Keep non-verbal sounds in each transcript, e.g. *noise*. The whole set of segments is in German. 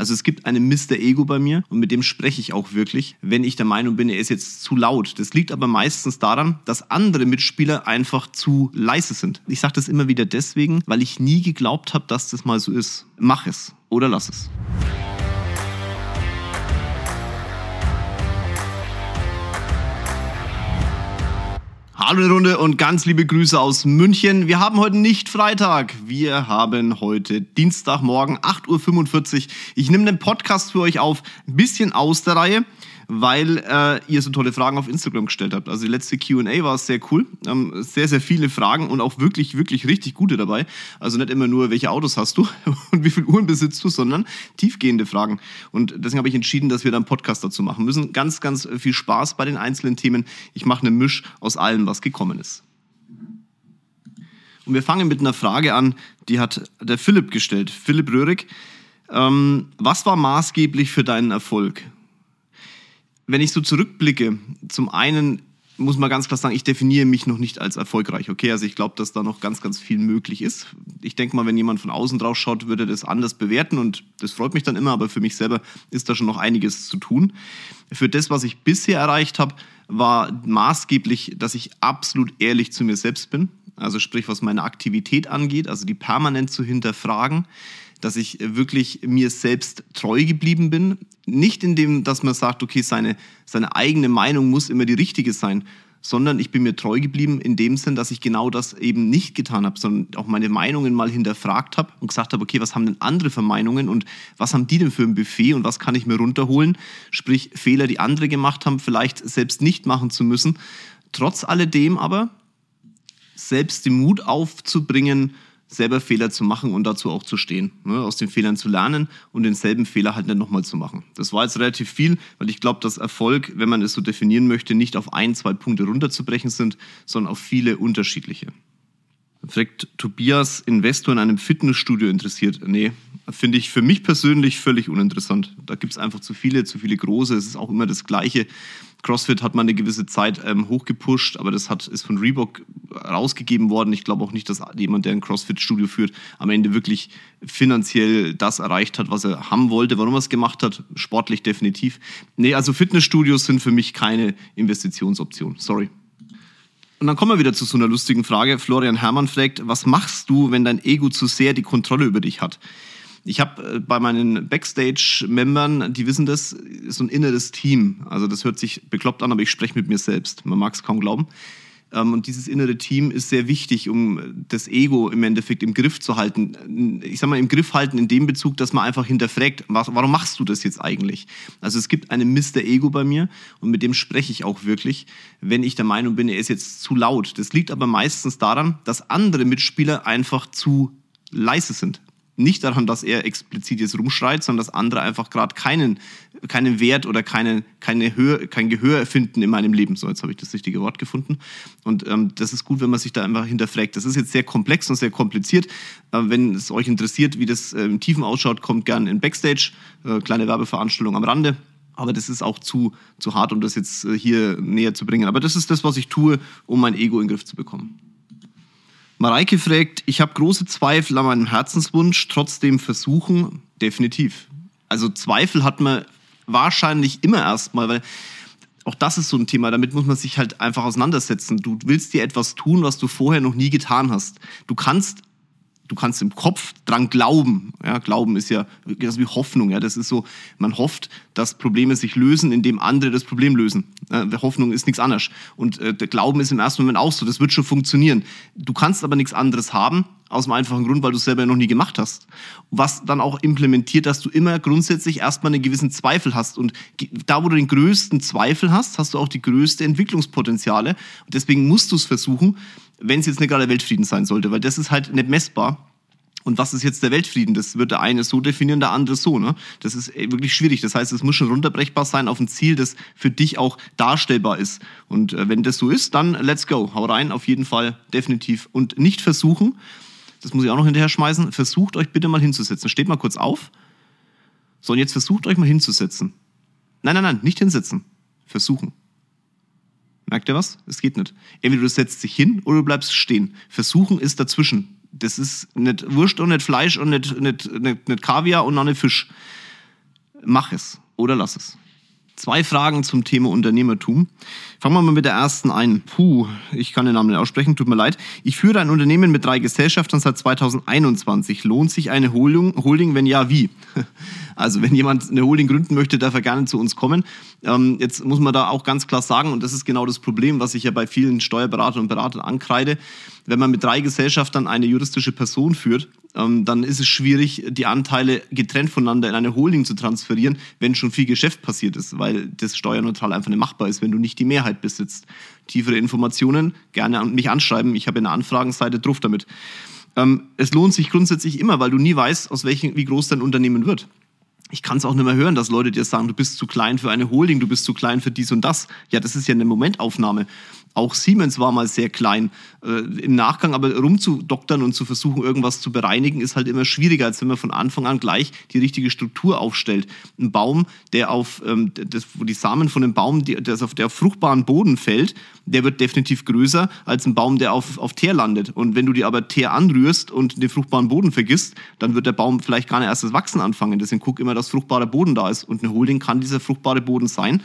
Also es gibt einen Mr. Ego bei mir und mit dem spreche ich auch wirklich, wenn ich der Meinung bin, er ist jetzt zu laut. Das liegt aber meistens daran, dass andere Mitspieler einfach zu leise sind. Ich sage das immer wieder deswegen, weil ich nie geglaubt habe, dass das mal so ist. Mach es oder lass es. Hallo Runde und ganz liebe Grüße aus München. Wir haben heute nicht Freitag, wir haben heute Dienstagmorgen 8.45 Uhr. Ich nehme den Podcast für euch auf, ein bisschen aus der Reihe weil äh, ihr so tolle Fragen auf Instagram gestellt habt. Also die letzte QA war sehr cool. Ähm, sehr, sehr viele Fragen und auch wirklich, wirklich richtig gute dabei. Also nicht immer nur, welche Autos hast du *laughs* und wie viel Uhren besitzt du, sondern tiefgehende Fragen. Und deswegen habe ich entschieden, dass wir da einen Podcast dazu machen müssen. Ganz, ganz viel Spaß bei den einzelnen Themen. Ich mache eine Misch aus allem, was gekommen ist. Und wir fangen mit einer Frage an, die hat der Philipp gestellt. Philipp Röhrig. Ähm, was war maßgeblich für deinen Erfolg? Wenn ich so zurückblicke, zum einen muss man ganz klar sagen, ich definiere mich noch nicht als erfolgreich. Okay, also ich glaube, dass da noch ganz, ganz viel möglich ist. Ich denke mal, wenn jemand von außen drauf schaut, würde das anders bewerten und das freut mich dann immer, aber für mich selber ist da schon noch einiges zu tun. Für das, was ich bisher erreicht habe, war maßgeblich, dass ich absolut ehrlich zu mir selbst bin. Also sprich, was meine Aktivität angeht, also die permanent zu hinterfragen dass ich wirklich mir selbst treu geblieben bin. Nicht in dem, dass man sagt, okay, seine, seine eigene Meinung muss immer die richtige sein, sondern ich bin mir treu geblieben in dem Sinn, dass ich genau das eben nicht getan habe, sondern auch meine Meinungen mal hinterfragt habe und gesagt habe, okay, was haben denn andere für Meinungen und was haben die denn für ein Buffet und was kann ich mir runterholen? Sprich, Fehler, die andere gemacht haben, vielleicht selbst nicht machen zu müssen. Trotz alledem aber selbst den Mut aufzubringen, selber Fehler zu machen und dazu auch zu stehen. Ne? Aus den Fehlern zu lernen und denselben Fehler halt nicht nochmal zu machen. Das war jetzt relativ viel, weil ich glaube, dass Erfolg, wenn man es so definieren möchte, nicht auf ein, zwei Punkte runterzubrechen sind, sondern auf viele unterschiedliche. Fragt Tobias, Investor in einem Fitnessstudio interessiert? Nee, finde ich für mich persönlich völlig uninteressant. Da gibt es einfach zu viele, zu viele große. Es ist auch immer das Gleiche. CrossFit hat mal eine gewisse Zeit ähm, hochgepusht, aber das hat, ist von Reebok rausgegeben worden. Ich glaube auch nicht, dass jemand, der ein CrossFit-Studio führt, am Ende wirklich finanziell das erreicht hat, was er haben wollte. Warum er es gemacht hat, sportlich definitiv. Nee, also Fitnessstudios sind für mich keine Investitionsoption. Sorry. Und dann kommen wir wieder zu so einer lustigen Frage. Florian Herrmann fragt, was machst du, wenn dein Ego zu sehr die Kontrolle über dich hat? Ich habe äh, bei meinen Backstage-Membern, die wissen das, so ein inneres Team. Also das hört sich bekloppt an, aber ich spreche mit mir selbst. Man mag es kaum glauben. Ähm, und dieses innere Team ist sehr wichtig, um das Ego im Endeffekt im Griff zu halten. Ich sag mal, im Griff halten in dem Bezug, dass man einfach hinterfragt, warum machst du das jetzt eigentlich? Also es gibt einen Mr. Ego bei mir und mit dem spreche ich auch wirklich, wenn ich der Meinung bin, er ist jetzt zu laut. Das liegt aber meistens daran, dass andere Mitspieler einfach zu leise sind nicht daran, dass er explizit jetzt rumschreit, sondern dass andere einfach gerade keinen, keinen Wert oder keine, keine Höhe, kein Gehör finden in meinem Leben. So, jetzt habe ich das richtige Wort gefunden. Und ähm, das ist gut, wenn man sich da einfach hinterfragt. Das ist jetzt sehr komplex und sehr kompliziert. Äh, wenn es euch interessiert, wie das äh, im Tiefen ausschaut, kommt gern in Backstage. Äh, kleine Werbeveranstaltung am Rande. Aber das ist auch zu, zu hart, um das jetzt äh, hier näher zu bringen. Aber das ist das, was ich tue, um mein Ego in den Griff zu bekommen. Mareike fragt, ich habe große Zweifel an meinem Herzenswunsch, trotzdem versuchen, definitiv. Also Zweifel hat man wahrscheinlich immer erstmal, weil auch das ist so ein Thema, damit muss man sich halt einfach auseinandersetzen. Du willst dir etwas tun, was du vorher noch nie getan hast. Du kannst du kannst im Kopf dran glauben. Ja, Glauben ist ja das ist wie Hoffnung. Ja, das ist so, man hofft, dass Probleme sich lösen, indem andere das Problem lösen. Ja, Hoffnung ist nichts anderes. Und äh, der Glauben ist im ersten Moment auch so. Das wird schon funktionieren. Du kannst aber nichts anderes haben, aus dem einfachen Grund, weil du es selber noch nie gemacht hast. Was dann auch implementiert, dass du immer grundsätzlich erstmal einen gewissen Zweifel hast. Und da, wo du den größten Zweifel hast, hast du auch die größte Entwicklungspotenziale. Und deswegen musst du es versuchen, wenn es jetzt nicht gerade Weltfrieden sein sollte, weil das ist halt nicht messbar. Und was ist jetzt der Weltfrieden? Das wird der eine so definieren, der andere so. Ne? Das ist äh, wirklich schwierig. Das heißt, es muss schon runterbrechbar sein auf ein Ziel, das für dich auch darstellbar ist. Und äh, wenn das so ist, dann let's go. Hau rein, auf jeden Fall, definitiv. Und nicht versuchen, das muss ich auch noch hinterher schmeißen, versucht euch bitte mal hinzusetzen. Steht mal kurz auf. So, und jetzt versucht euch mal hinzusetzen. Nein, nein, nein, nicht hinsetzen. Versuchen. Merkt ihr was? Es geht nicht. Entweder du setzt dich hin oder du bleibst stehen. Versuchen ist dazwischen. Das ist nicht Wurst und nicht Fleisch und nicht, nicht, nicht, nicht Kaviar und auch nicht Fisch. mach es oder lass es. Zwei Fragen zum Thema Unternehmertum. Fangen wir mal mit der ersten ein. Puh, ich kann den Namen nicht aussprechen, tut mir leid. Ich führe ein Unternehmen mit drei Gesellschaftern seit 2021. Lohnt sich eine Holding? Holding, wenn ja, wie? *laughs* Also wenn jemand eine Holding gründen möchte, darf er gerne zu uns kommen. Ähm, jetzt muss man da auch ganz klar sagen, und das ist genau das Problem, was ich ja bei vielen Steuerberatern und Beratern ankreide, wenn man mit drei Gesellschaftern eine juristische Person führt, ähm, dann ist es schwierig, die Anteile getrennt voneinander in eine Holding zu transferieren, wenn schon viel Geschäft passiert ist, weil das steuerneutral einfach nicht machbar ist, wenn du nicht die Mehrheit besitzt. Tiefere Informationen gerne an mich anschreiben. Ich habe eine Anfragenseite drauf damit. Ähm, es lohnt sich grundsätzlich immer, weil du nie weißt, aus welchem, wie groß dein Unternehmen wird. Ich kann es auch nicht mehr hören, dass Leute dir sagen, du bist zu klein für eine Holding, du bist zu klein für dies und das. Ja, das ist ja eine Momentaufnahme. Auch Siemens war mal sehr klein. Äh, Im Nachgang aber rumzudoktern und zu versuchen, irgendwas zu bereinigen, ist halt immer schwieriger, als wenn man von Anfang an gleich die richtige Struktur aufstellt. Ein Baum, der auf, ähm, das, wo die Samen von dem Baum, die, der auf der fruchtbaren Boden fällt, der wird definitiv größer als ein Baum, der auf, auf Teer landet. Und wenn du dir aber Teer anrührst und den fruchtbaren Boden vergisst, dann wird der Baum vielleicht gar nicht erst das Wachsen anfangen. Deswegen guck immer, dass fruchtbarer Boden da ist. Und eine Holding kann dieser fruchtbare Boden sein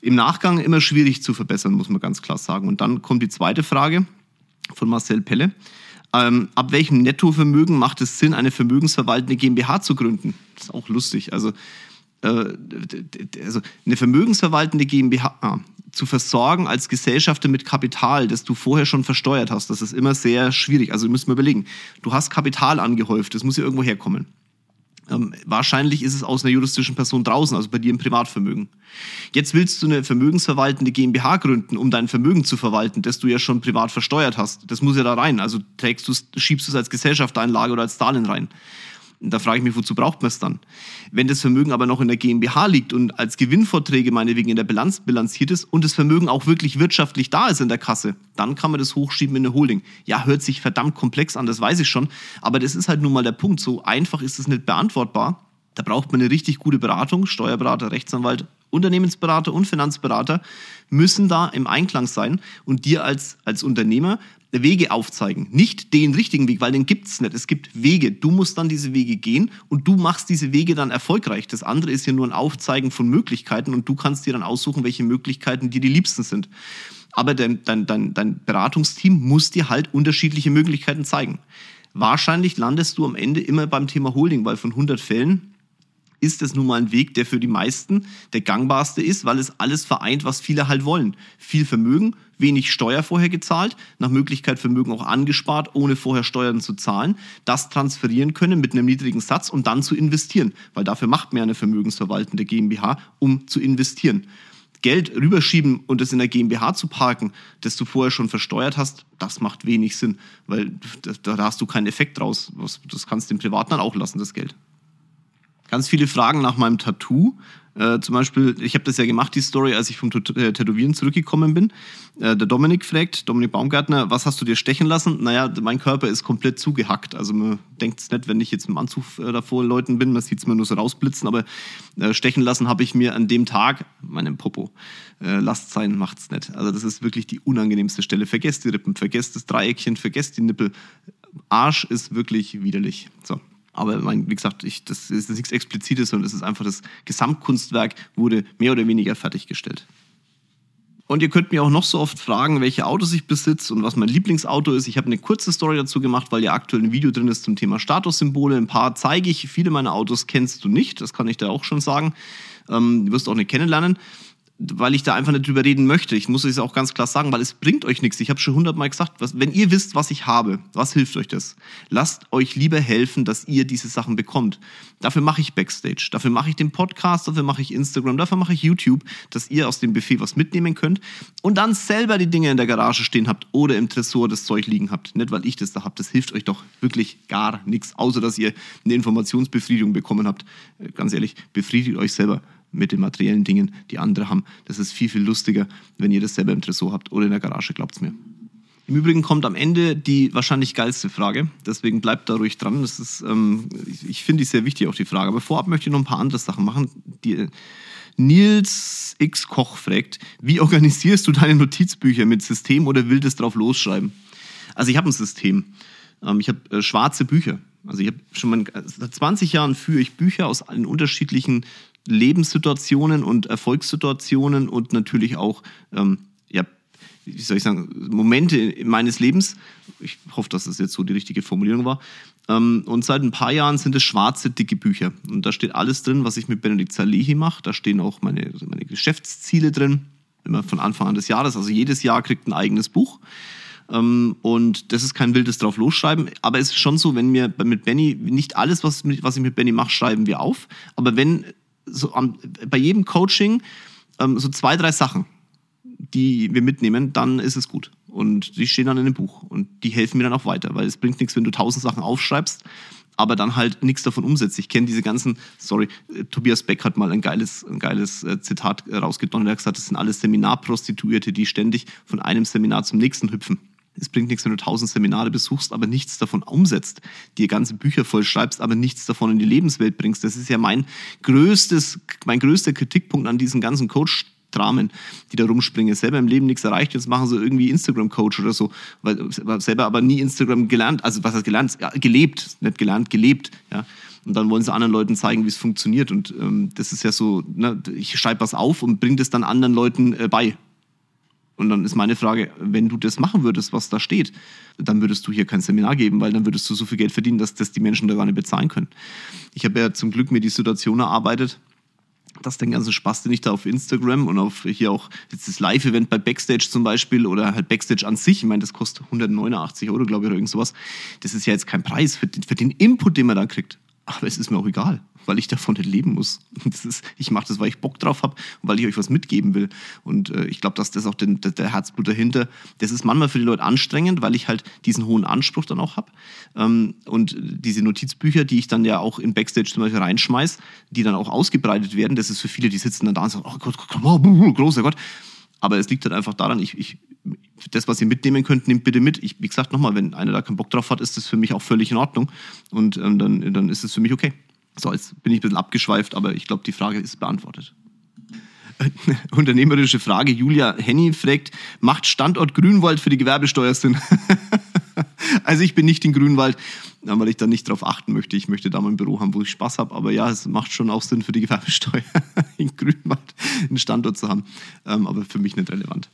im Nachgang immer schwierig zu verbessern, muss man ganz klar sagen. Und dann kommt die zweite Frage von Marcel Pelle. Ähm, ab welchem Nettovermögen macht es Sinn, eine vermögensverwaltende GmbH zu gründen? Das ist auch lustig. Also, äh, also eine vermögensverwaltende GmbH ah, zu versorgen als Gesellschafter mit Kapital, das du vorher schon versteuert hast, das ist immer sehr schwierig. Also, du musst mal überlegen, du hast Kapital angehäuft, das muss ja irgendwo herkommen. Ähm, wahrscheinlich ist es aus einer juristischen Person draußen, also bei dir im Privatvermögen. Jetzt willst du eine vermögensverwaltende GmbH gründen, um dein Vermögen zu verwalten, das du ja schon privat versteuert hast. Das muss ja da rein. Also trägst du, schiebst du es als Gesellschaftseinlage oder als Darlehen rein. Da frage ich mich, wozu braucht man es dann? Wenn das Vermögen aber noch in der GmbH liegt und als Gewinnvorträge meinetwegen in der Bilanz bilanziert ist und das Vermögen auch wirklich wirtschaftlich da ist in der Kasse, dann kann man das hochschieben in eine Holding. Ja, hört sich verdammt komplex an, das weiß ich schon, aber das ist halt nun mal der Punkt. So einfach ist es nicht beantwortbar. Da braucht man eine richtig gute Beratung, Steuerberater, Rechtsanwalt, Unternehmensberater und Finanzberater müssen da im Einklang sein und dir als, als Unternehmer Wege aufzeigen. Nicht den richtigen Weg, weil den gibt's nicht. Es gibt Wege. Du musst dann diese Wege gehen und du machst diese Wege dann erfolgreich. Das andere ist ja nur ein Aufzeigen von Möglichkeiten und du kannst dir dann aussuchen, welche Möglichkeiten dir die liebsten sind. Aber dein, dein, dein, dein Beratungsteam muss dir halt unterschiedliche Möglichkeiten zeigen. Wahrscheinlich landest du am Ende immer beim Thema Holding, weil von 100 Fällen ist es nun mal ein Weg, der für die meisten der gangbarste ist, weil es alles vereint, was viele halt wollen. Viel Vermögen, wenig Steuer vorher gezahlt, nach Möglichkeit Vermögen auch angespart, ohne vorher Steuern zu zahlen, das transferieren können mit einem niedrigen Satz und dann zu investieren, weil dafür macht man eine vermögensverwaltende GmbH, um zu investieren. Geld rüberschieben und es in der GmbH zu parken, das du vorher schon versteuert hast, das macht wenig Sinn, weil da, da hast du keinen Effekt draus. Das kannst du dem Privaten dann auch lassen, das Geld ganz viele Fragen nach meinem Tattoo. Äh, zum Beispiel, ich habe das ja gemacht, die Story, als ich vom äh, Tätowieren zurückgekommen bin. Äh, der Dominik fragt, Dominik Baumgärtner, was hast du dir stechen lassen? Naja, mein Körper ist komplett zugehackt. Also man denkt es nicht, wenn ich jetzt im Anzug äh, davor Leuten bin, man sieht es mir nur so rausblitzen, aber äh, stechen lassen habe ich mir an dem Tag, meinem Popo, äh, lasst sein, macht's nicht. Also das ist wirklich die unangenehmste Stelle. Vergesst die Rippen, vergesst das Dreieckchen, vergesst die Nippel. Arsch ist wirklich widerlich. So. Aber mein, wie gesagt, ich, das ist nichts Explizites, sondern es ist einfach das Gesamtkunstwerk wurde mehr oder weniger fertiggestellt. Und ihr könnt mir auch noch so oft fragen, welche Autos ich besitze und was mein Lieblingsauto ist. Ich habe eine kurze Story dazu gemacht, weil ja aktuell ein Video drin ist zum Thema Statussymbole. Ein paar zeige ich. Viele meiner Autos kennst du nicht, das kann ich dir auch schon sagen. Ähm, du wirst auch nicht kennenlernen weil ich da einfach nicht drüber reden möchte. Ich muss es auch ganz klar sagen, weil es bringt euch nichts. Ich habe schon hundertmal gesagt, was, wenn ihr wisst, was ich habe, was hilft euch das? Lasst euch lieber helfen, dass ihr diese Sachen bekommt. Dafür mache ich Backstage, dafür mache ich den Podcast, dafür mache ich Instagram, dafür mache ich YouTube, dass ihr aus dem Buffet was mitnehmen könnt und dann selber die Dinge in der Garage stehen habt oder im Tresor das Zeug liegen habt. Nicht, weil ich das da habe. Das hilft euch doch wirklich gar nichts, außer dass ihr eine Informationsbefriedigung bekommen habt. Äh, ganz ehrlich, befriedigt euch selber mit den materiellen Dingen, die andere haben. Das ist viel, viel lustiger, wenn ihr das selber im Tresor habt oder in der Garage, glaubt's mir. Im Übrigen kommt am Ende die wahrscheinlich geilste Frage, deswegen bleibt da ruhig dran. Das ist, ähm, ich, ich finde die sehr wichtig, auch die Frage. Aber vorab möchte ich noch ein paar andere Sachen machen. Die, Nils X. Koch fragt, wie organisierst du deine Notizbücher mit System oder will das drauf losschreiben? Also ich habe ein System. Ähm, ich habe äh, schwarze Bücher. Also ich habe schon mal, seit 20 Jahren führe ich Bücher aus allen unterschiedlichen Lebenssituationen und Erfolgssituationen und natürlich auch, ähm, ja, wie soll ich sagen, Momente meines Lebens. Ich hoffe, dass das jetzt so die richtige Formulierung war. Ähm, und seit ein paar Jahren sind es schwarze, dicke Bücher. Und da steht alles drin, was ich mit Benedikt Salehi mache. Da stehen auch meine, meine Geschäftsziele drin, immer von Anfang an des Jahres. Also jedes Jahr kriegt ein eigenes Buch. Ähm, und das ist kein wildes drauf losschreiben. Aber es ist schon so, wenn wir mit Benny, nicht alles, was, was ich mit Benny mache, schreiben wir auf. Aber wenn so am, bei jedem Coaching ähm, so zwei, drei Sachen, die wir mitnehmen, dann ist es gut. Und die stehen dann in dem Buch. Und die helfen mir dann auch weiter, weil es bringt nichts, wenn du tausend Sachen aufschreibst, aber dann halt nichts davon umsetzt. Ich kenne diese ganzen, sorry, äh, Tobias Beck hat mal ein geiles, ein geiles äh, Zitat rausgedonnert. Er hat gesagt, das sind alles Seminarprostituierte, die ständig von einem Seminar zum nächsten hüpfen. Es bringt nichts, wenn du tausend Seminare besuchst, aber nichts davon umsetzt, dir ganze Bücher voll schreibst, aber nichts davon in die Lebenswelt bringst. Das ist ja mein größtes, mein größter Kritikpunkt an diesen ganzen Coach Dramen, die da rumspringen. Selber im Leben nichts erreicht, jetzt machen sie irgendwie Instagram-Coach oder so, weil selber aber nie Instagram gelernt, also was heißt gelernt, ja, gelebt, nicht gelernt, gelebt, ja. Und dann wollen sie anderen Leuten zeigen, wie es funktioniert. Und ähm, das ist ja so, ne, ich schreibe was auf und bringe das dann anderen Leuten äh, bei. Und dann ist meine Frage, wenn du das machen würdest, was da steht, dann würdest du hier kein Seminar geben, weil dann würdest du so viel Geld verdienen, dass das die Menschen da gar nicht bezahlen können. Ich habe ja zum Glück mir die Situation erarbeitet, dass den ganzen Spaß, den ich da auf Instagram und auf hier auch jetzt das Live-Event bei Backstage zum Beispiel oder halt Backstage an sich, ich meine, das kostet 189 Euro, glaube ich, oder irgend sowas. Das ist ja jetzt kein Preis für den, für den Input, den man da kriegt. Aber es ist mir auch egal weil ich davon nicht leben muss. Ist, ich mache das, weil ich Bock drauf habe und weil ich euch was mitgeben will. Und äh, ich glaube, dass das auch den, der, der Herzblut dahinter, das ist manchmal für die Leute anstrengend, weil ich halt diesen hohen Anspruch dann auch habe. Ähm, und diese Notizbücher, die ich dann ja auch in Backstage zum Beispiel reinschmeiß, die dann auch ausgebreitet werden, das ist für viele, die sitzen dann da und sagen, oh Gott, Gott, oh, großer Gott. Aber es liegt halt einfach daran, ich, ich, das, was ihr mitnehmen könnt, nehmt bitte mit. Ich, wie gesagt, nochmal, wenn einer da keinen Bock drauf hat, ist das für mich auch völlig in Ordnung. Und ähm, dann, dann ist es für mich okay. So, jetzt bin ich ein bisschen abgeschweift, aber ich glaube, die Frage ist beantwortet. *laughs* Unternehmerische Frage. Julia Henny fragt, macht Standort Grünwald für die Gewerbesteuer Sinn? *laughs* also ich bin nicht in Grünwald, weil ich da nicht drauf achten möchte. Ich möchte da mal ein Büro haben, wo ich Spaß habe. Aber ja, es macht schon auch Sinn für die Gewerbesteuer *laughs* in Grünwald einen Standort zu haben. Ähm, aber für mich nicht relevant.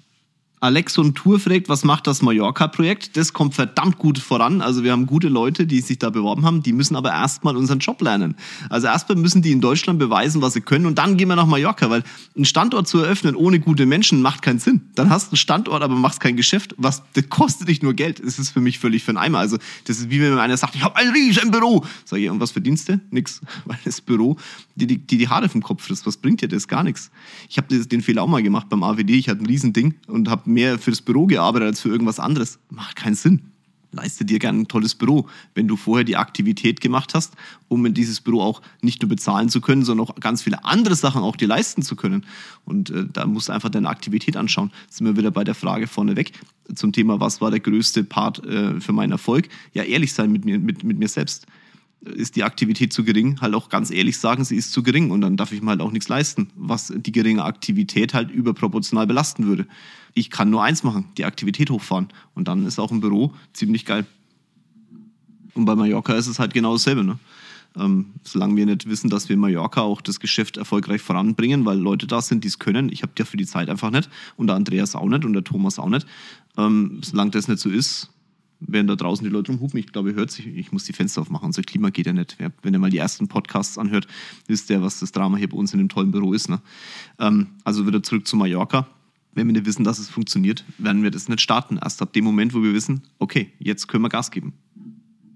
Alexon Tour fragt, was macht das Mallorca-Projekt? Das kommt verdammt gut voran. Also wir haben gute Leute, die sich da beworben haben. Die müssen aber erstmal unseren Job lernen. Also erstmal müssen die in Deutschland beweisen, was sie können. Und dann gehen wir nach Mallorca, weil ein Standort zu eröffnen ohne gute Menschen macht keinen Sinn. Dann hast du einen Standort, aber machst kein Geschäft. Was, das kostet dich nur Geld. Das ist für mich völlig für einen Eimer. Also das ist wie wenn einer sagt, ich habe ein riesen Büro. Sag ich, und was verdienst du? Nix. *laughs* Weil das Büro die die, die, die Haare vom Kopf frisst. Was bringt dir das? Gar nichts. Ich habe den Fehler auch mal gemacht beim AWD. Ich hatte ein Riesending und mehr fürs Büro gearbeitet als für irgendwas anderes. Macht keinen Sinn. Leiste dir gerne ein tolles Büro, wenn du vorher die Aktivität gemacht hast, um in dieses Büro auch nicht nur bezahlen zu können, sondern auch ganz viele andere Sachen auch dir leisten zu können. Und äh, da musst du einfach deine Aktivität anschauen. Jetzt sind wir wieder bei der Frage vorneweg zum Thema, was war der größte Part äh, für meinen Erfolg? Ja, ehrlich sein mit mir, mit, mit mir selbst ist die Aktivität zu gering, halt auch ganz ehrlich sagen, sie ist zu gering und dann darf ich mir halt auch nichts leisten, was die geringe Aktivität halt überproportional belasten würde. Ich kann nur eins machen, die Aktivität hochfahren und dann ist auch ein Büro ziemlich geil. Und bei Mallorca ist es halt genau dasselbe. Ne? Ähm, solange wir nicht wissen, dass wir in Mallorca auch das Geschäft erfolgreich voranbringen, weil Leute da sind, die es können. Ich habe ja für die Zeit einfach nicht und der Andreas auch nicht und der Thomas auch nicht. Ähm, solange das nicht so ist, werden da draußen die Leute rumhupen. Ich glaube, ihr hört sich, ich muss die Fenster aufmachen, unser Klima geht ja nicht. Wenn ihr mal die ersten Podcasts anhört, wisst ihr, was das Drama hier bei uns in dem tollen Büro ist. Ne? Ähm, also wieder zurück zu Mallorca. Wenn wir nicht wissen, dass es funktioniert, werden wir das nicht starten. Erst ab dem Moment, wo wir wissen, okay, jetzt können wir Gas geben.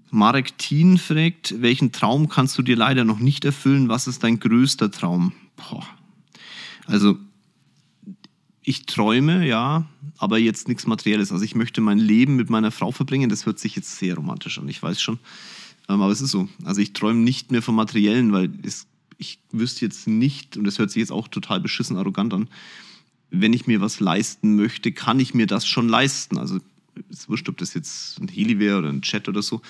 Marek Thien fragt, welchen Traum kannst du dir leider noch nicht erfüllen? Was ist dein größter Traum? Boah. Also ich träume, ja, aber jetzt nichts Materielles. Also ich möchte mein Leben mit meiner Frau verbringen. Das hört sich jetzt sehr romantisch an, ich weiß schon. Ähm, aber es ist so. Also ich träume nicht mehr vom Materiellen, weil es, ich wüsste jetzt nicht, und das hört sich jetzt auch total beschissen arrogant an, wenn ich mir was leisten möchte, kann ich mir das schon leisten. Also es wurscht, ob das jetzt ein Heli wäre oder ein Chat oder so.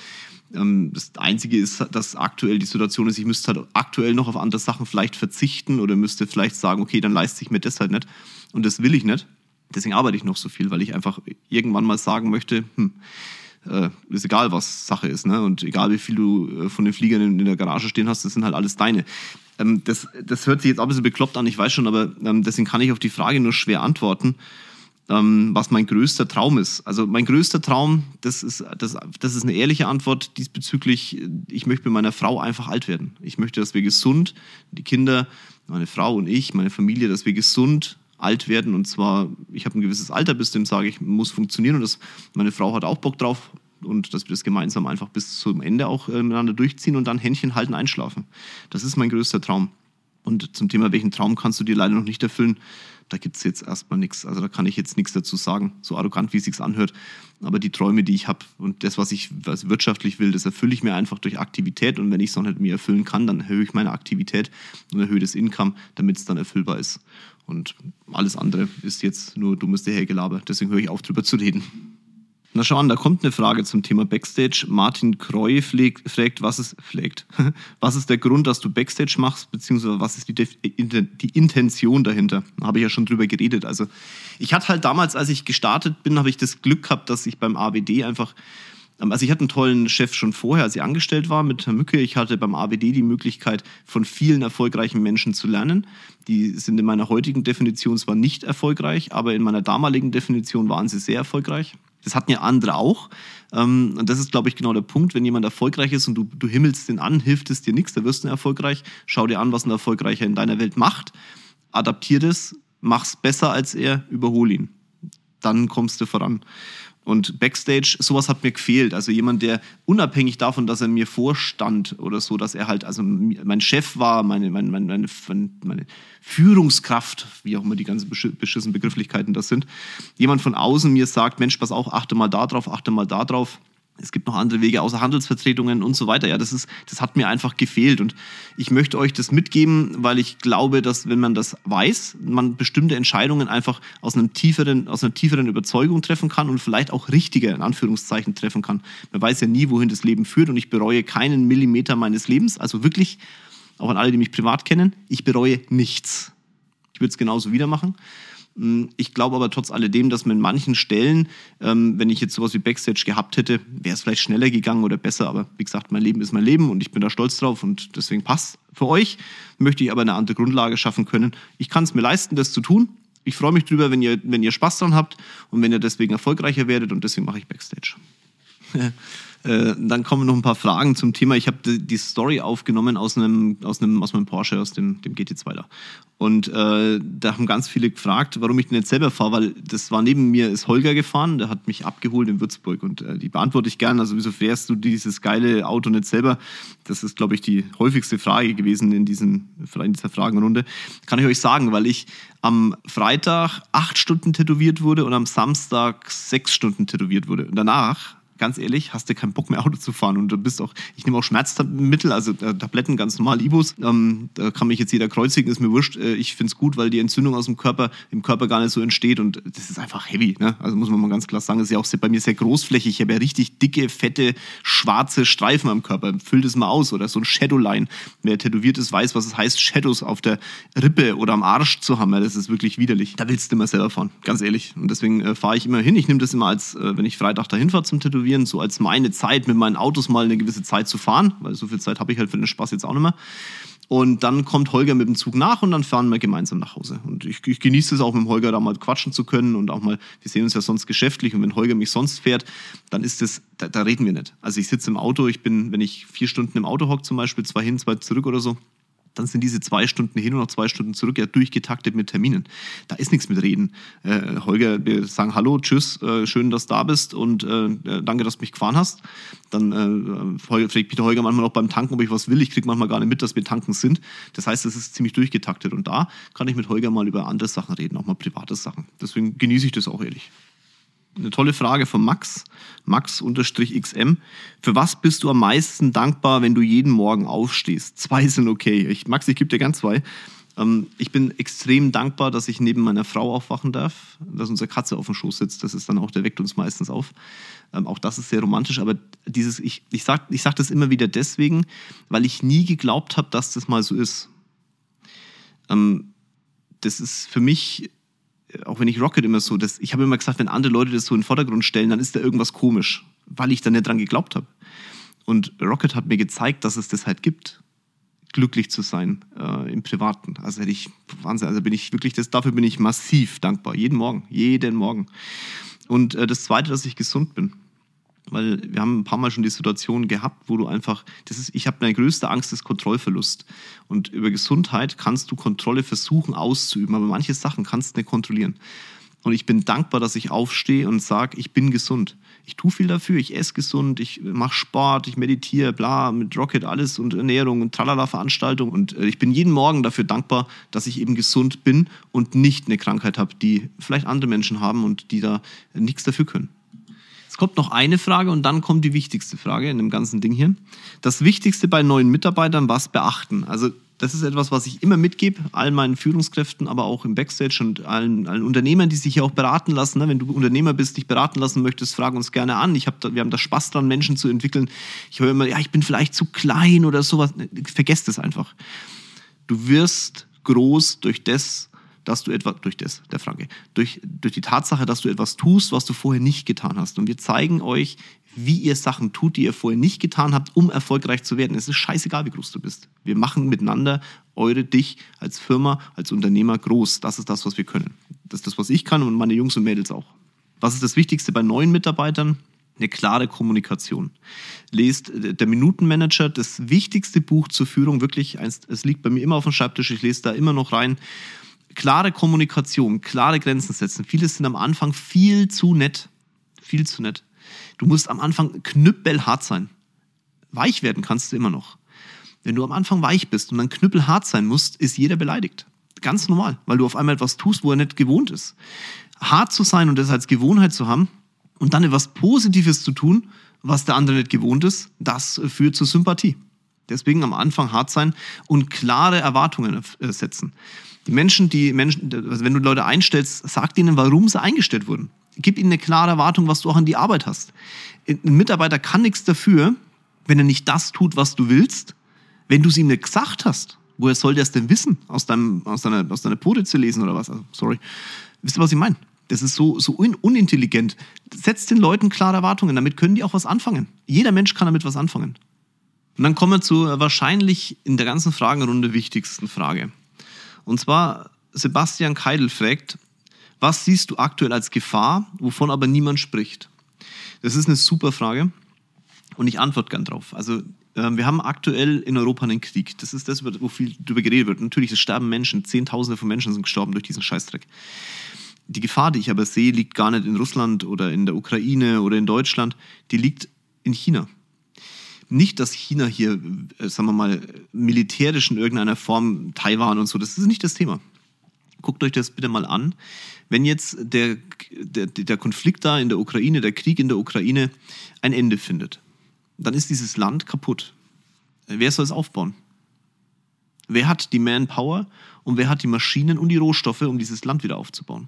Ähm, das Einzige ist, dass aktuell die Situation ist, ich müsste halt aktuell noch auf andere Sachen vielleicht verzichten oder müsste vielleicht sagen, okay, dann leiste ich mir das halt nicht. Und das will ich nicht. Deswegen arbeite ich noch so viel, weil ich einfach irgendwann mal sagen möchte, hm, äh, ist egal, was Sache ist. Ne? Und egal, wie viel du äh, von den Fliegern in, in, der Garage stehen hast, das sind halt alles deine. Ähm, das, das hört sich jetzt auch ein bisschen bekloppt an, ich weiß schon, aber ähm, deswegen kann ich auf die Frage nur schwer antworten ähm, was mein größter Traum ist. Also mein größter Traum, das ist, das, das ist eine ehrliche Antwort diesbezüglich, ich möchte mit meiner Frau einfach alt werden. Ich möchte, dass wir gesund, die Kinder, meine Frau und ich, meine Familie, dass wir gesund alt werden. Und zwar, ich habe ein gewisses Alter, bis dem sage ich, muss funktionieren. Und das, meine Frau hat auch Bock drauf. Und dass wir das gemeinsam einfach bis zum Ende auch äh, miteinander durchziehen und dann Händchen halten, einschlafen. Das ist mein größter Traum. Und zum Thema, welchen Traum kannst du dir leider noch nicht erfüllen, da gibt es jetzt erstmal nichts. Also da kann ich jetzt nichts dazu sagen, so arrogant, wie es sich anhört. Aber die Träume, die ich habe und das, was ich was wirtschaftlich will, das erfülle ich mir einfach durch Aktivität. Und wenn ich es noch nicht mir erfüllen kann, dann erhöhe ich meine Aktivität und erhöhe das Income, damit es dann erfüllbar ist. Und alles andere ist jetzt nur dummes Dahergelaber. Deswegen höre ich auf, drüber zu reden. Na schau an, da kommt eine Frage zum Thema Backstage. Martin Kreu fragt, was ist, pflegt, *laughs* was ist der Grund, dass du Backstage machst, beziehungsweise was ist die, die Intention dahinter? Da habe ich ja schon drüber geredet. Also ich hatte halt damals, als ich gestartet bin, habe ich das Glück gehabt, dass ich beim AWD einfach also ich hatte einen tollen Chef schon vorher, als ich angestellt war mit Herrn Mücke. Ich hatte beim AWD die Möglichkeit, von vielen erfolgreichen Menschen zu lernen. Die sind in meiner heutigen Definition zwar nicht erfolgreich, aber in meiner damaligen Definition waren sie sehr erfolgreich. Das hatten ja andere auch. Ähm, und das ist, glaube ich, genau der Punkt. Wenn jemand erfolgreich ist und du, du himmelst den an, hilft es dir nichts, da wirst du erfolgreich. Schau dir an, was ein Erfolgreicher in deiner Welt macht. Adaptier das, mach's besser als er, überhol ihn. Dann kommst du voran. Und Backstage, sowas hat mir gefehlt. Also jemand, der unabhängig davon, dass er mir vorstand oder so, dass er halt, also mein Chef war, meine, meine, meine, meine Führungskraft, wie auch immer die ganzen beschissenen Begrifflichkeiten das sind, jemand von außen mir sagt, Mensch, pass auch, achte mal da drauf, achte mal da drauf es gibt noch andere Wege außer Handelsvertretungen und so weiter. Ja, das ist, das hat mir einfach gefehlt. Und ich möchte euch das mitgeben, weil ich glaube, dass wenn man das weiß, man bestimmte Entscheidungen einfach aus einem tieferen, aus einer tieferen Überzeugung treffen kann und vielleicht auch richtiger, in Anführungszeichen, treffen kann. Man weiß ja nie, wohin das Leben führt und ich bereue keinen Millimeter meines Lebens. Also wirklich, auch an alle, die mich privat kennen, ich bereue nichts. Ich würde es genauso wieder machen. Hm, ich glaube aber trotz alledem, dass man in manchen Stellen, ähm, wenn ich jetzt sowas wie Backstage gehabt hätte, wäre es vielleicht schneller gegangen oder besser. Aber wie gesagt, mein Leben ist mein Leben und ich bin da stolz drauf und deswegen passt. Für euch möchte ich aber eine andere Grundlage schaffen können. Ich kann es mir leisten, das zu tun. Ich freue mich drüber, wenn ihr, wenn ihr Spaß dran habt und wenn ihr deswegen erfolgreicher werdet und deswegen mache ich Backstage. *laughs* Äh, dann kommen noch ein paar Fragen zum Thema. Ich habe die, Story aufgenommen aus einem, aus einem, aus meinem Porsche, aus dem, dem GT2 da. Und äh, da haben ganz viele gefragt, warum ich den jetzt selber fahre, weil das war neben mir ist Holger gefahren, der hat mich abgeholt in Würzburg und äh, die beantworte ich gerne. Also wieso fährst du dieses geile Auto nicht selber? Das ist, glaube ich, die häufigste Frage gewesen in, diesen, in dieser Fragenrunde. Kann ich euch sagen, weil ich am Freitag acht Stunden tätowiert wurde und am Samstag sechs Stunden tätowiert wurde. Und danach ganz ehrlich, hast du keinen Bock mehr *laughs* Auto zu fahren und du bist auch, ich nehme auch Schmerzmittel, also äh, Tabletten, ganz normal, Ibus. Ähm, da kann mich jetzt jeder kreuzigen, ist mir wurscht. Äh, ich finde es gut, weil die Entzündung aus dem Körper im Körper gar nicht so entsteht und das ist einfach heavy. Ne? Also muss man mal ganz klar sagen, das ist ja auch bei mir sehr großflächig. Ich habe ja richtig dicke, fette, schwarze Streifen am Körper. Füll das mal aus oder so ein Shadowline. Wer tätowiert ist, weiß, was es heißt, Shadows auf der Rippe oder am Arsch zu haben. Das ist wirklich widerlich. Da willst du immer selber fahren, ganz ehrlich. Und deswegen äh, fahre ich immer hin. Ich nehme das immer als, äh, wenn ich Freitag dahin fahre zum Tätowieren, ausprobieren, so als meine Zeit mit meinen Autos mal eine gewisse Zeit zu fahren, weil so viel Zeit habe ich halt für den Spaß jetzt auch nicht mehr. Und dann kommt Holger mit dem Zug nach und dann fahren wir gemeinsam nach Hause. Und ich, ich genieße es auch mit dem Holger da mal quatschen zu können und auch mal, wir sehen uns ja sonst geschäftlich und wenn Holger mich sonst fährt, dann ist das, da, da reden wir nicht. Also ich sitze im Auto, ich bin, wenn ich vier Stunden im Auto hocke zum Beispiel, zwei hin, zwei zurück oder so, dann sind diese zwei Stunden hin und noch zwei Stunden zurück ja durchgetaktet mit Terminen. Da ist nichts mit Reden. Äh, Holger, wir sagen Hallo, tschüss, äh, schön, dass du da bist und äh, äh danke, dass du mich gefahren hast. Dann äh, fragt Peter Holger manchmal auch beim Tanken, ob ich was will. Ich kriege manchmal gar nicht mit, dass wir tanken sind. Das heißt, es ist ziemlich durchgetaktet und da kann ich mit Holger mal über andere Sachen reden, auch mal private Sachen. Deswegen genieße ich das auch ehrlich eine tolle Frage von Max, Max-XM. Für was bist du am meisten dankbar, wenn du jeden Morgen aufstehst? Zwei sind okay. Ich, Max, ich gebe dir ganz zwei. Ähm, ich bin extrem dankbar, dass ich neben meiner Frau aufwachen darf, dass unsere Katze auf dem Schoß sitzt. Das ist dann auch, der weckt uns meistens auf. Ähm, auch das ist sehr romantisch, aber dieses, ich, ich sage ich sag das immer wieder deswegen, weil ich nie geglaubt habe, dass das mal so ist. Ähm, das ist für mich auch wenn ich Rocket immer so, das, ich habe immer gesagt, wenn andere Leute das so in den Vordergrund stellen, dann ist da irgendwas komisch, weil ich da nicht dran geglaubt habe. Und Rocket hat mir gezeigt, dass es das halt gibt, glücklich zu sein äh, im Privaten. Also hätte ich Wahnsinn, also bin ich wirklich, das, dafür bin ich massiv dankbar. Jeden Morgen, jeden Morgen. Und äh, das Zweite, dass ich gesund bin. Weil wir haben ein paar Mal schon die Situation gehabt, wo du einfach, das ist, ich habe meine größte Angst, ist Kontrollverlust. Und über Gesundheit kannst du Kontrolle versuchen auszuüben, aber manche Sachen kannst du nicht kontrollieren. Und ich bin dankbar, dass ich aufstehe und sage, ich bin gesund. Ich tue viel dafür, ich esse gesund, ich mache Sport, ich meditiere, bla, mit Rocket alles und Ernährung und tralala Veranstaltung. Und äh, ich bin jeden Morgen dafür dankbar, dass ich eben gesund bin und nicht eine Krankheit habe, die vielleicht andere Menschen haben und die da nichts dafür können. Es kommt noch eine Frage und dann kommt die wichtigste Frage in dem ganzen Ding hier. Das Wichtigste bei neuen Mitarbeitern, was beachten? Also das ist etwas, was ich immer mitgebe, allen meinen Führungskräften, aber auch im Backstage und allen, allen Unternehmern, die sich hier auch beraten lassen. Ne? Wenn du Unternehmer bist, dich beraten lassen möchtest, frag uns gerne an. Ich hab da, wir haben da Spaß dran, Menschen zu entwickeln. Ich höre immer, ja, ich bin vielleicht zu klein oder sowas. Vergesst es einfach. Du wirst groß durch das, dass du etwas, durch das, der Franke, durch, durch die Tatsache, dass du etwas tust, was du vorher nicht getan hast. Und wir zeigen euch, wie ihr Sachen tut, die ihr vorher nicht getan habt, um erfolgreich zu werden. Es ist scheißegal, wie groß du bist. Wir machen miteinander eure, dich als Firma, als Unternehmer groß. Das ist das, was wir können. Das ist das, was ich kann und meine Jungs und Mädels auch. Was ist das Wichtigste bei neuen Mitarbeitern? Eine klare Kommunikation. Lest der Minutenmanager, das wichtigste Buch zur Führung, wirklich, es liegt bei mir immer auf dem Schreibtisch, ich lese da immer noch rein. Klare Kommunikation, klare Grenzen setzen. Viele sind am Anfang viel zu nett. Viel zu nett. Du musst am Anfang knüppelhart sein. Weich werden kannst du immer noch. Wenn du am Anfang weich bist und dann knüppelhart sein musst, ist jeder beleidigt. Ganz normal, weil du auf einmal etwas tust, wo er nicht gewohnt ist. Hart zu sein und das als Gewohnheit zu haben und dann etwas Positives zu tun, was der andere nicht gewohnt ist, das führt zur Sympathie. Deswegen am Anfang hart sein und klare Erwartungen setzen. Die Menschen, die Menschen, also wenn du Leute einstellst, sag ihnen, warum sie eingestellt wurden gib ihnen eine klare Erwartung, was du auch an die Arbeit hast. Ein Mitarbeiter kann nichts dafür, wenn er nicht das tut, was du willst, wenn du es ihm nicht gesagt hast. Woher soll der es denn wissen? Aus, deinem, aus, deiner, aus deiner Pore zu lesen oder was? Also, sorry. Wisst ihr, was ich meine? Das ist so, so un unintelligent. Setzt den Leuten klare Erwartungen, damit können die auch was anfangen. Jeder Mensch kann damit was anfangen. Und dann kommen wir zur wahrscheinlich in der ganzen Fragenrunde wichtigsten Frage. Und zwar Sebastian Keidel fragt, was siehst du aktuell als Gefahr, wovon aber niemand spricht? Das ist eine super Frage und ich antworte gern drauf. Also ähm, wir haben aktuell in Europa einen Krieg. Das ist das, wo viel darüber geredet wird. Natürlich, es sterben Menschen. Zehntausende von Menschen sind gestorben durch diesen Scheißdreck. Die Gefahr, die ich aber sehe, liegt gar nicht in Russland oder in der Ukraine oder in Deutschland. Die liegt in China. Nicht, dass China hier, äh, sagen wir mal, militärisch in irgendeiner Form Taiwan und so, das ist nicht das Thema. Guckt euch das bitte mal an. Wenn jetzt der, der, der Konflikt da in der Ukraine, der Krieg in der Ukraine ein Ende findet, dann ist dieses Land kaputt. Wer soll es aufbauen? Wer hat die Manpower und wer hat die Maschinen und die Rohstoffe, um dieses Land wieder aufzubauen?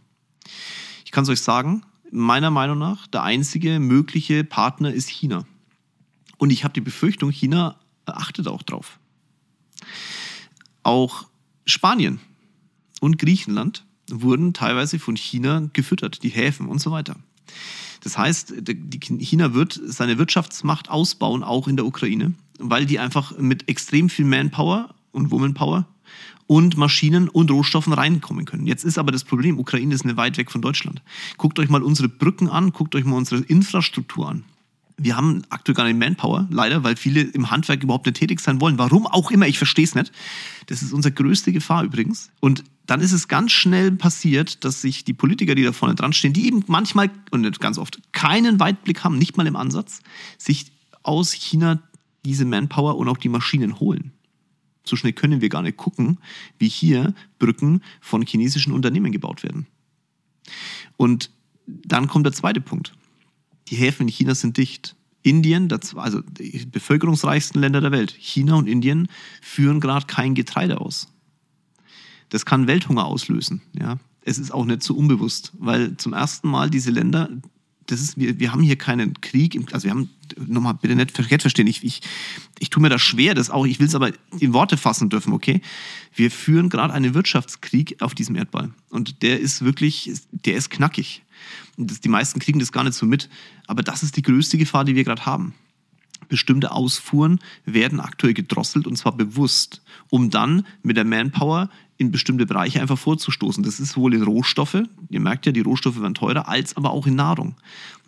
Ich kann es euch sagen, meiner Meinung nach, der einzige mögliche Partner ist China. Und ich habe die Befürchtung, China achtet auch drauf. Auch Spanien und Griechenland wurden teilweise von China gefüttert, die Häfen und so weiter. Das heißt, China wird seine Wirtschaftsmacht ausbauen, auch in der Ukraine, weil die einfach mit extrem viel Manpower und Womanpower und Maschinen und Rohstoffen reinkommen können. Jetzt ist aber das Problem, Ukraine ist nicht weit weg von Deutschland. Guckt euch mal unsere Brücken an, guckt euch mal unsere Infrastruktur an. Wir haben aktuell gar nicht Manpower, leider, weil viele im Handwerk überhaupt nicht tätig sein wollen. Warum auch immer, ich verstehe es nicht. Das ist unsere größte Gefahr übrigens. Und dann ist es ganz schnell passiert, dass sich die Politiker, die da vorne dran stehen, die eben manchmal und nicht ganz oft keinen Weitblick haben, nicht mal im Ansatz, sich aus China diese Manpower und auch die Maschinen holen. So schnell können wir gar nicht gucken, wie hier Brücken von chinesischen Unternehmen gebaut werden. Und dann kommt der zweite Punkt. Die Häfen in China sind dicht. Indien, also die bevölkerungsreichsten Länder der Welt, China und Indien führen gerade kein Getreide aus. Das kann Welthunger auslösen. Ja. Es ist auch nicht so unbewusst, weil zum ersten Mal diese Länder das ist, wir, wir haben hier keinen Krieg, also wir haben, nochmal bitte nicht verstehen, ich, ich, ich tue mir das schwer, das auch, ich will es aber in Worte fassen dürfen, okay? Wir führen gerade einen Wirtschaftskrieg auf diesem Erdball. Und der ist wirklich, der ist knackig. Und das, die meisten kriegen das gar nicht so mit. Aber das ist die größte Gefahr, die wir gerade haben. Bestimmte Ausfuhren werden aktuell gedrosselt und zwar bewusst, um dann mit der Manpower in bestimmte Bereiche einfach vorzustoßen. Das ist sowohl in Rohstoffe, ihr merkt ja, die Rohstoffe werden teurer, als aber auch in Nahrung.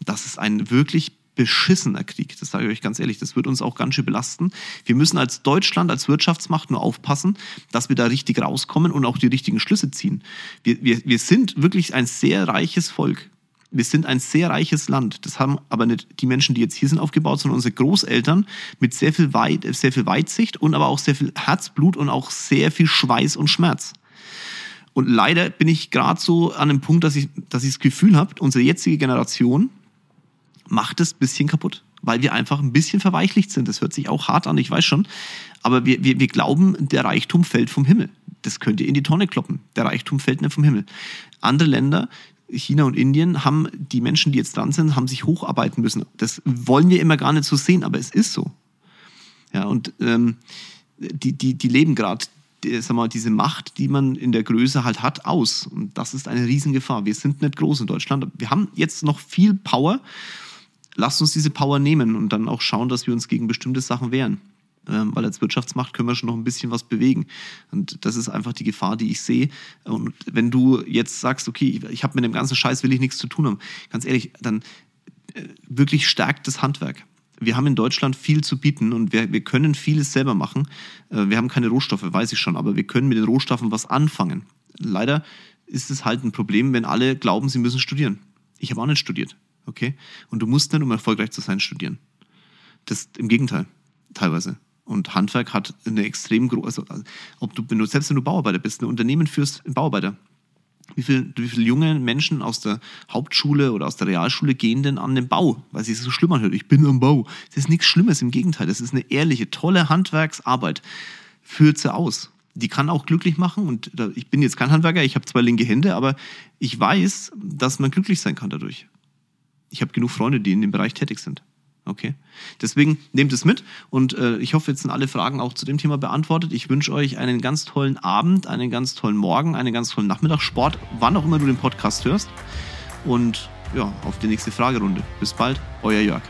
Das ist ein wirklich beschissener Krieg, das sage ich euch ganz ehrlich. Das wird uns auch ganz schön belasten. Wir müssen als Deutschland, als Wirtschaftsmacht nur aufpassen, dass wir da richtig rauskommen und auch die richtigen Schlüsse ziehen. Wir, wir, wir sind wirklich ein sehr reiches Volk wir sind ein sehr reiches Land. Das haben aber nicht die Menschen, die jetzt hier sind, aufgebaut, sondern unsere Großeltern mit sehr viel, Weit, sehr viel Weitsicht und aber auch sehr viel Herzblut und auch sehr viel Schweiß und Schmerz. Und leider bin ich gerade so an dem Punkt, dass ich, dass ich das Gefühl habe, unsere jetzige Generation macht es ein bisschen kaputt, weil wir einfach ein bisschen verweichlicht sind. Das hört sich auch hart an, ich weiß schon. Aber wir, wir, wir glauben, der Reichtum fällt vom Himmel. Das könnte in die Tonne kloppen. Der Reichtum fällt nicht vom Himmel. Andere Länder, China und Indien haben die Menschen, die jetzt dran sind, haben sich hocharbeiten müssen. Das wollen wir immer gar nicht so sehen, aber es ist so. Ja, und ähm, die, die, die leben gerade sag mal, diese Macht, die man in der Größe halt hat, aus. Und das ist eine Riesengefahr. Wir sind nicht groß in Deutschland. Wir haben jetzt noch viel Power. Lasst uns diese Power nehmen und dann auch schauen, dass wir uns gegen bestimmte Sachen wehren. Ähm, weil als Wirtschaftsmacht können wir schon noch ein bisschen was bewegen. Und das ist einfach die Gefahr, die ich sehe. Und wenn du jetzt sagst, okay, ich habe mit dem ganzen Scheiß will ich nichts zu tun haben, ganz ehrlich, dann äh, wirklich stärkt das Handwerk. Wir haben in Deutschland viel zu bieten und wir, wir können vieles selber machen. Äh, wir haben keine Rohstoffe, weiß ich schon, aber wir können mit den Rohstoffen was anfangen. Leider ist es halt ein Problem, wenn alle glauben, sie müssen studieren. Ich habe auch nicht studiert, okay? Und du musst nicht, um erfolgreich zu sein, studieren. Das im Gegenteil, teilweise. Und Handwerk hat eine extrem große, also, ob du, wenn du, selbst wenn du Bauarbeiter bist, ein Unternehmen führst, Bauarbeiter. Wie viele viel junge Menschen aus der Hauptschule oder aus der Realschule gehen denn an den Bau, weil sie es so schlimm anhört? Ich bin am Bau. Das ist nichts Schlimmes, im Gegenteil. Das ist eine ehrliche, tolle Handwerksarbeit. Führt sie aus. Die kann auch glücklich machen. Und ich bin jetzt kein Handwerker, ich habe zwei linke Hände, aber ich weiß, dass man glücklich sein kann dadurch. Ich habe genug Freunde, die in dem Bereich tätig sind. Okay. Deswegen nehmt es mit und äh, ich hoffe, jetzt sind alle Fragen auch zu dem Thema beantwortet. Ich wünsche euch einen ganz tollen Abend, einen ganz tollen Morgen, einen ganz tollen Nachmittagssport, wann auch immer du den Podcast hörst. Und ja, auf die nächste Fragerunde. Bis bald, euer Jörg.